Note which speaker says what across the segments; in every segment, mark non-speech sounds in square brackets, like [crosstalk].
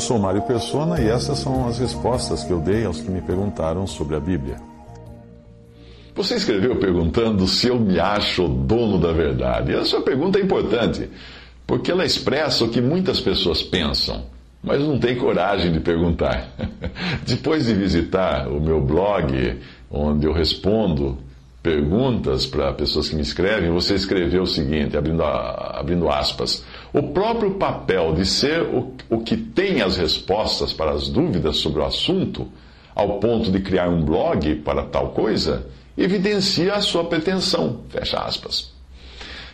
Speaker 1: Eu sou Mário Persona e essas são as respostas que eu dei aos que me perguntaram sobre a Bíblia.
Speaker 2: Você escreveu perguntando se eu me acho dono da verdade. A sua pergunta é importante, porque ela expressa o que muitas pessoas pensam, mas não têm coragem de perguntar. [laughs] Depois de visitar o meu blog, onde eu respondo perguntas para pessoas que me escrevem, você escreveu o seguinte, abrindo, abrindo aspas. O próprio papel de ser o, o que tem as respostas para as dúvidas sobre o assunto, ao ponto de criar um blog para tal coisa, evidencia a sua pretensão. Fecha aspas.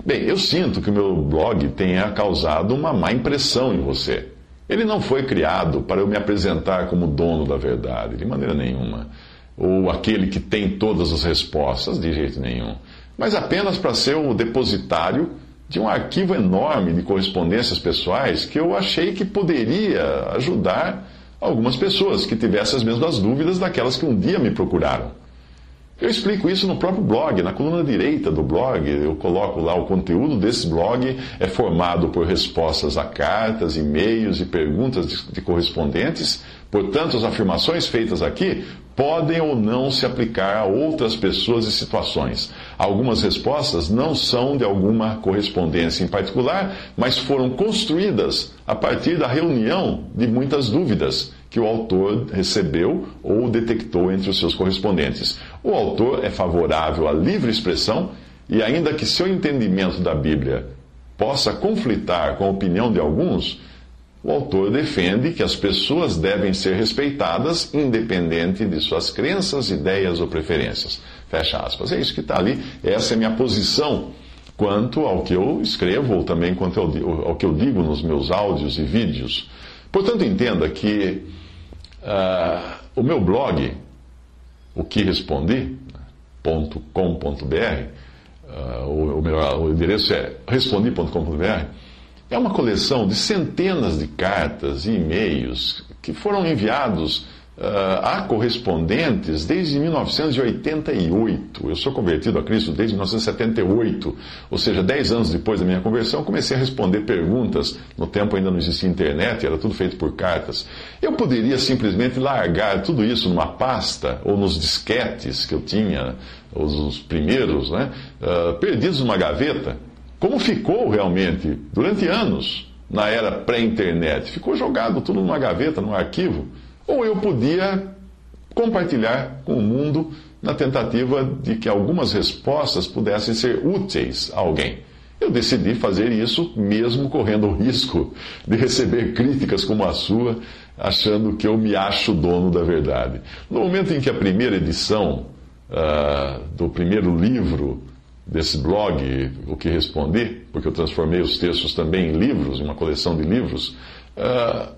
Speaker 2: Bem, eu sinto que o meu blog tenha causado uma má impressão em você. Ele não foi criado para eu me apresentar como dono da verdade, de maneira nenhuma ou aquele que tem todas as respostas, de jeito nenhum, mas apenas para ser o depositário de um arquivo enorme de correspondências pessoais que eu achei que poderia ajudar algumas pessoas que tivessem as mesmas dúvidas daquelas que um dia me procuraram. Eu explico isso no próprio blog, na coluna direita do blog, eu coloco lá o conteúdo desse blog, é formado por respostas a cartas, e-mails e perguntas de, de correspondentes. Portanto, as afirmações feitas aqui podem ou não se aplicar a outras pessoas e situações. Algumas respostas não são de alguma correspondência em particular, mas foram construídas a partir da reunião de muitas dúvidas que o autor recebeu ou detectou entre os seus correspondentes. O autor é favorável à livre expressão e, ainda que seu entendimento da Bíblia possa conflitar com a opinião de alguns, o autor defende que as pessoas devem ser respeitadas independente de suas crenças, ideias ou preferências. Fecha aspas. É isso que está ali. Essa é a minha posição quanto ao que eu escrevo ou também quanto ao, que eu digo nos meus áudios e vídeos. Portanto, entenda que uh, o meu blog o que uh, o, o, o endereço é respondi.com.br, é uma coleção de centenas de cartas e e-mails que foram enviados uh, a correspondentes desde 1988. Eu sou convertido a Cristo desde 1978, ou seja, 10 anos depois da minha conversão, comecei a responder perguntas. No tempo ainda não existia internet, era tudo feito por cartas. Eu poderia simplesmente largar tudo isso numa pasta ou nos disquetes que eu tinha, os, os primeiros, né, uh, perdidos numa gaveta, como ficou realmente durante anos na era pré-internet. Ficou jogado tudo numa gaveta, num arquivo ou eu podia compartilhar com o mundo na tentativa de que algumas respostas pudessem ser úteis a alguém. Eu decidi fazer isso mesmo correndo o risco de receber críticas como a sua, achando que eu me acho dono da verdade. No momento em que a primeira edição uh, do primeiro livro desse blog, O que Respondi, porque eu transformei os textos também em livros, uma coleção de livros, uh,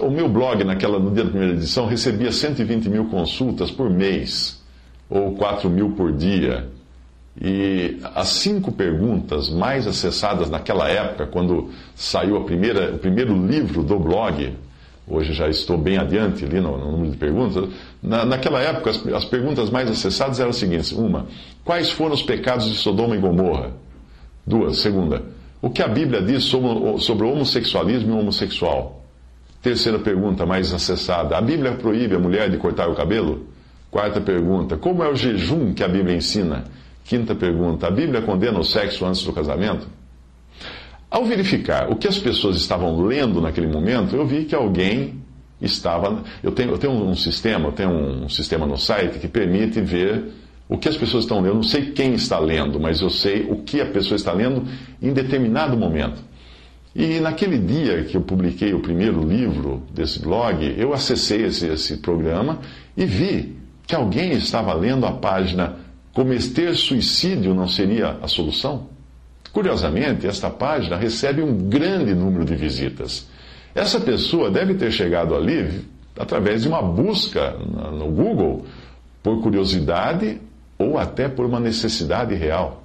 Speaker 2: o meu blog, naquela, no dia da primeira edição, recebia 120 mil consultas por mês, ou 4 mil por dia. E as cinco perguntas mais acessadas naquela época, quando saiu a primeira, o primeiro livro do blog, hoje já estou bem adiante ali no, no número de perguntas, na, naquela época as, as perguntas mais acessadas eram as seguintes: uma, quais foram os pecados de Sodoma e Gomorra? Duas, segunda, o que a Bíblia diz sobre, sobre o homossexualismo e o homossexual? Terceira pergunta, mais acessada: a Bíblia proíbe a mulher de cortar o cabelo? Quarta pergunta: como é o jejum que a Bíblia ensina? Quinta pergunta: a Bíblia condena o sexo antes do casamento? Ao verificar o que as pessoas estavam lendo naquele momento, eu vi que alguém estava. Eu tenho, eu tenho um sistema, eu tenho um sistema no site que permite ver o que as pessoas estão lendo. Eu não sei quem está lendo, mas eu sei o que a pessoa está lendo em determinado momento. E naquele dia que eu publiquei o primeiro livro desse blog, eu acessei esse, esse programa e vi que alguém estava lendo a página Cometer suicídio não seria a solução? Curiosamente, esta página recebe um grande número de visitas. Essa pessoa deve ter chegado ali através de uma busca no Google por curiosidade ou até por uma necessidade real.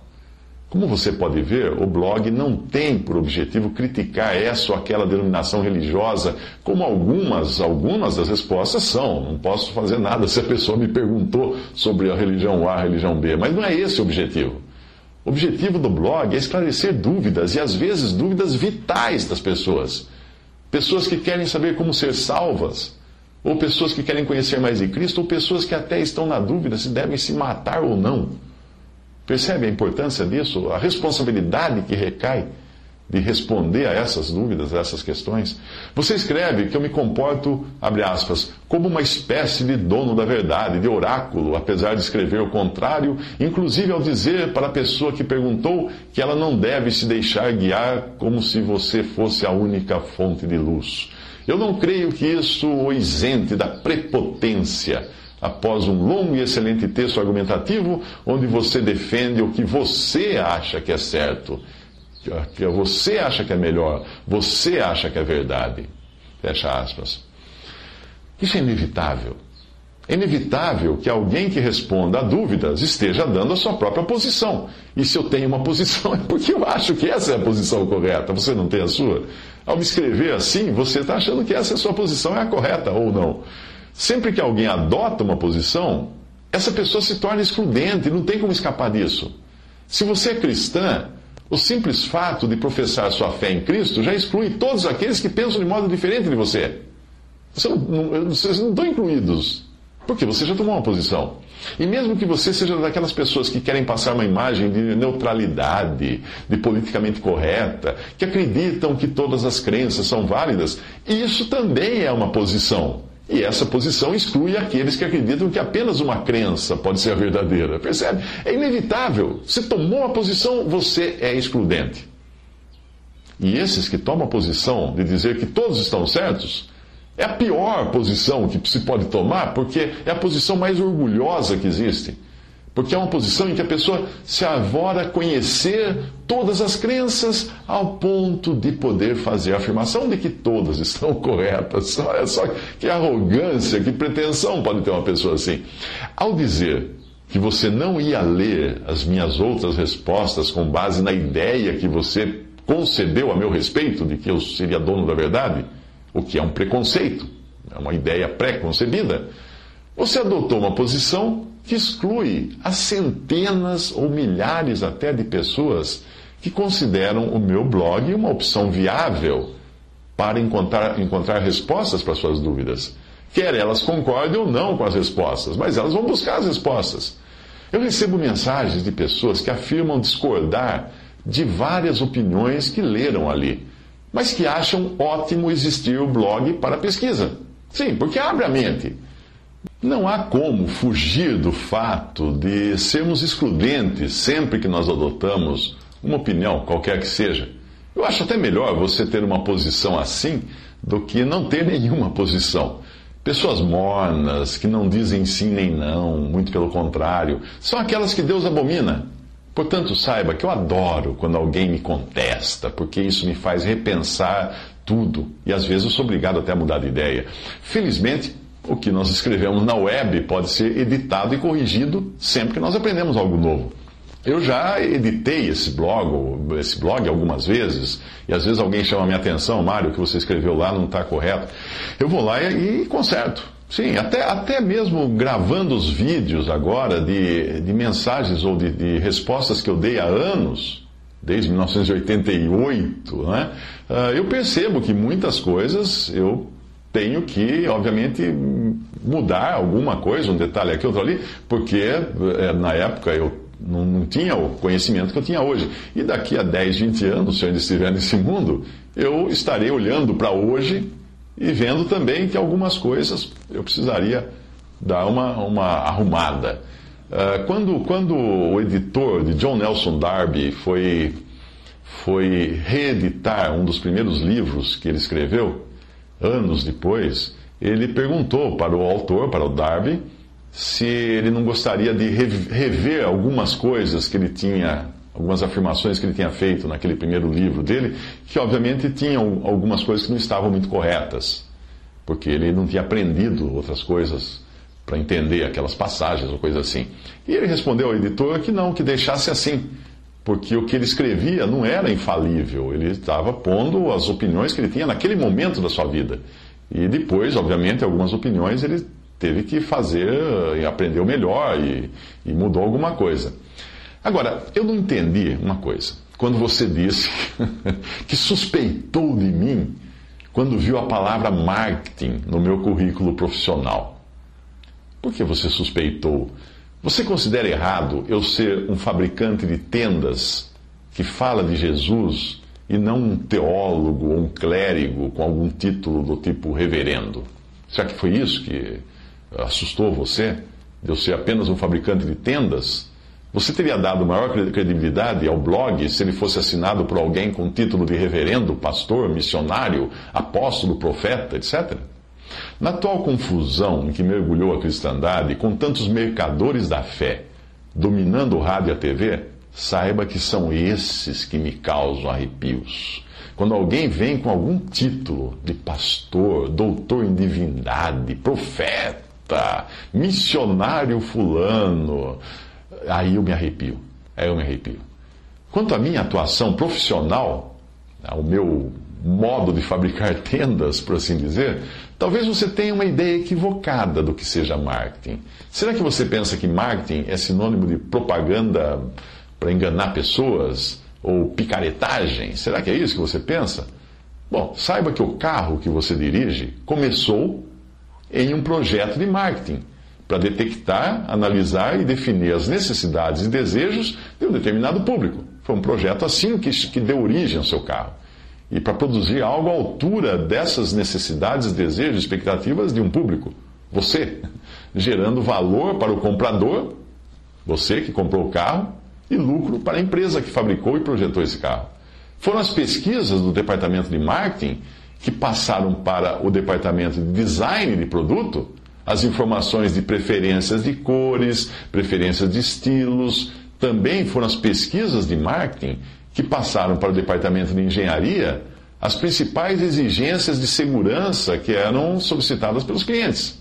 Speaker 2: Como você pode ver, o blog não tem por objetivo criticar essa ou aquela denominação religiosa, como algumas, algumas das respostas são. Não posso fazer nada se a pessoa me perguntou sobre a religião A, a religião B, mas não é esse o objetivo. O objetivo do blog é esclarecer dúvidas e às vezes dúvidas vitais das pessoas. Pessoas que querem saber como ser salvas, ou pessoas que querem conhecer mais de Cristo, ou pessoas que até estão na dúvida se devem se matar ou não. Percebe a importância disso? A responsabilidade que recai de responder a essas dúvidas, a essas questões. Você escreve que eu me comporto, abre aspas, como uma espécie de dono da verdade, de oráculo, apesar de escrever o contrário, inclusive ao dizer para a pessoa que perguntou que ela não deve se deixar guiar como se você fosse a única fonte de luz. Eu não creio que isso o isente da prepotência após um longo e excelente texto argumentativo, onde você defende o que você acha que é certo, que você acha que é melhor, você acha que é verdade. Fecha aspas. Isso é inevitável. É inevitável que alguém que responda a dúvidas esteja dando a sua própria posição. E se eu tenho uma [laughs] posição, é porque eu acho que essa é a posição correta. Você não tem a sua? Ao me escrever assim, você está achando que essa é a sua posição é a correta ou não. Sempre que alguém adota uma posição, essa pessoa se torna excludente, não tem como escapar disso. Se você é cristã, o simples fato de professar sua fé em Cristo já exclui todos aqueles que pensam de modo diferente de você. Não, vocês não estão incluídos, porque você já tomou uma posição. E mesmo que você seja daquelas pessoas que querem passar uma imagem de neutralidade, de politicamente correta, que acreditam que todas as crenças são válidas, isso também é uma posição. E essa posição exclui aqueles que acreditam que apenas uma crença pode ser a verdadeira. Percebe? É inevitável. Se tomou uma posição, você é excludente. E esses que tomam a posição de dizer que todos estão certos, é a pior posição que se pode tomar, porque é a posição mais orgulhosa que existe. Porque é uma posição em que a pessoa se avora conhecer todas as crenças ao ponto de poder fazer a afirmação de que todas [laughs] estão corretas. Olha só que arrogância, que pretensão pode ter uma pessoa assim. Ao dizer que você não ia ler as minhas outras respostas com base na ideia que você concebeu a meu respeito de que eu seria dono da verdade, o que é um preconceito, é uma ideia pré-concebida, você adotou uma posição que exclui as centenas ou milhares até de pessoas que consideram o meu blog uma opção viável para encontrar, encontrar respostas para suas dúvidas. Quer elas concordem ou não com as respostas, mas elas vão buscar as respostas. Eu recebo mensagens de pessoas que afirmam discordar de várias opiniões que leram ali, mas que acham ótimo existir o blog para pesquisa. Sim, porque abre a mente. Não há como fugir do fato de sermos excludentes sempre que nós adotamos uma opinião, qualquer que seja. Eu acho até melhor você ter uma posição assim do que não ter [laughs] nenhuma posição. Pessoas mornas, que não dizem sim nem não, muito pelo contrário, são aquelas que Deus abomina. Portanto, saiba que eu adoro quando alguém me contesta, porque isso me faz repensar tudo e às vezes eu sou obrigado até a mudar de ideia. Felizmente, o que nós escrevemos na web pode ser editado e corrigido sempre que nós aprendemos algo novo. Eu já editei esse blog, esse blog algumas vezes, e às vezes alguém chama minha atenção, Mário, o que você escreveu lá não está correto. Eu vou lá e, e, conserto. Sim, até, até mesmo gravando os vídeos agora de, de mensagens ou de, de respostas que eu dei há anos, desde 1988, né? Ah, eu percebo que muitas coisas eu tenho que, obviamente, mudar alguma coisa, um detalhe aqui, outro ali, porque é, na época eu não, não, tinha o conhecimento que eu tinha hoje. E daqui a 10, 20 anos, se eu ainda estiver [laughs] nesse mundo, eu estarei olhando para hoje e vendo também que algumas coisas eu precisaria dar uma, uma arrumada. Uh, quando, quando o editor de John Nelson Darby foi, foi reeditar um dos primeiros livros que ele escreveu, anos depois, ele perguntou para o autor, para o Darby, se ele não gostaria de rever algumas coisas que ele tinha algumas afirmações que ele tinha feito naquele primeiro livro dele, que obviamente tinham algumas coisas que não estavam muito corretas, porque ele não tinha aprendido outras coisas para entender aquelas passagens ou coisa assim. E ele respondeu ao editor que não, que deixasse assim, porque o que ele escrevia não era infalível, ele estava pondo as opiniões que ele tinha naquele momento da sua vida. E depois, obviamente, algumas opiniões ele teve que fazer e aprendeu melhor e, e mudou alguma coisa. Agora, eu não entendi uma coisa. Quando você disse [laughs] que suspeitou de mim quando viu a palavra marketing no meu currículo profissional. Por que você suspeitou? Você considera errado eu ser um fabricante de tendas que fala de Jesus e não um teólogo ou um clérigo com algum título do tipo reverendo? Será que foi isso que assustou você? De eu ser apenas um fabricante de tendas? Você teria dado maior credibilidade ao blog se ele fosse assinado por alguém com título de reverendo, pastor, missionário, apóstolo, profeta, etc? Na atual confusão em que mergulhou a cristandade, com tantos mercadores da fé dominando o rádio e a TV, saiba que são esses que me causam arrepios. Quando alguém vem com algum título de pastor, doutor em divindade, profeta, missionário fulano, aí eu me arrepio. Aí eu me arrepio. Quanto à minha atuação profissional, ao meu modo de fabricar [laughs] tendas, por assim dizer, talvez você tenha uma ideia equivocada do que seja marketing. Será que você pensa que marketing é sinônimo de propaganda para enganar pessoas ou picaretagem? Será que é isso que você pensa? Bom, saiba que o carro que você dirige começou em um projeto de marketing para detectar, analisar e definir as necessidades e desejos de um determinado público. Foi um projeto assim que, que deu origem ao seu carro. E para produzir algo à altura dessas necessidades, desejos, expectativas de um público. Você, gerando valor para o comprador, você que comprou o carro, e lucro para a empresa que fabricou e projetou esse carro. Foram as pesquisas do departamento de marketing que passaram para o departamento de design de produto as informações de preferências de cores, preferências de estilos. Também foram as pesquisas de marketing que passaram para o departamento de engenharia as principais exigências de segurança que eram solicitadas pelos clientes.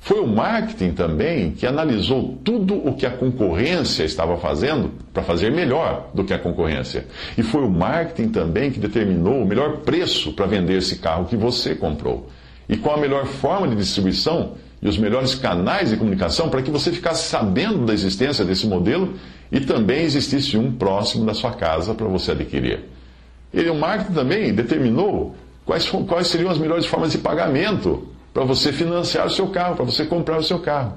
Speaker 2: Foi o marketing também que analisou tudo o que a concorrência estava fazendo para fazer melhor do que a concorrência. E foi o marketing também que determinou o melhor preço para vender esse carro que você comprou. E qual a melhor forma de distribuição e os melhores canais de comunicação para que você ficasse sabendo da existência desse modelo e também existisse um próximo da sua casa para você adquirir. E o marketing também determinou quais, quais seriam as melhores formas de pagamento para você financiar o seu carro, para você comprar o seu carro.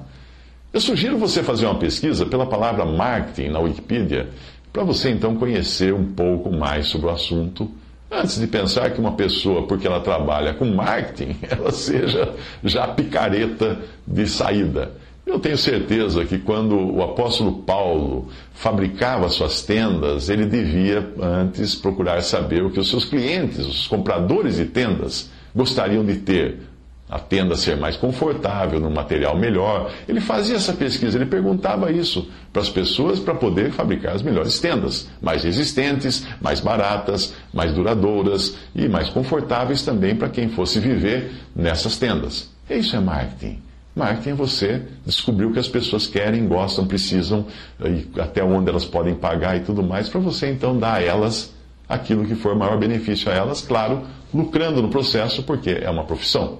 Speaker 2: Eu sugiro você fazer uma pesquisa pela palavra marketing na Wikipedia, para você então conhecer um pouco mais sobre o assunto Antes de pensar que uma pessoa, porque ela trabalha com marketing, [laughs] ela seja já picareta de saída. Eu tenho certeza que quando o apóstolo Paulo fabricava suas tendas, ele devia antes procurar saber o que os seus clientes, os compradores de tendas, gostariam de ter a tenda ser mais confortável, num material melhor. Ele fazia essa pesquisa, ele perguntava isso para as pessoas para poder fabricar as melhores tendas, mais resistentes, mais baratas, mais duradouras e mais confortáveis também para quem fosse viver nessas tendas. Isso é marketing. Marketing é você descobrir o que as pessoas querem, gostam, precisam, e até onde elas podem pagar e tudo mais, para você então dar a elas aquilo que for maior benefício a elas, claro, lucrando no processo, porque é uma profissão.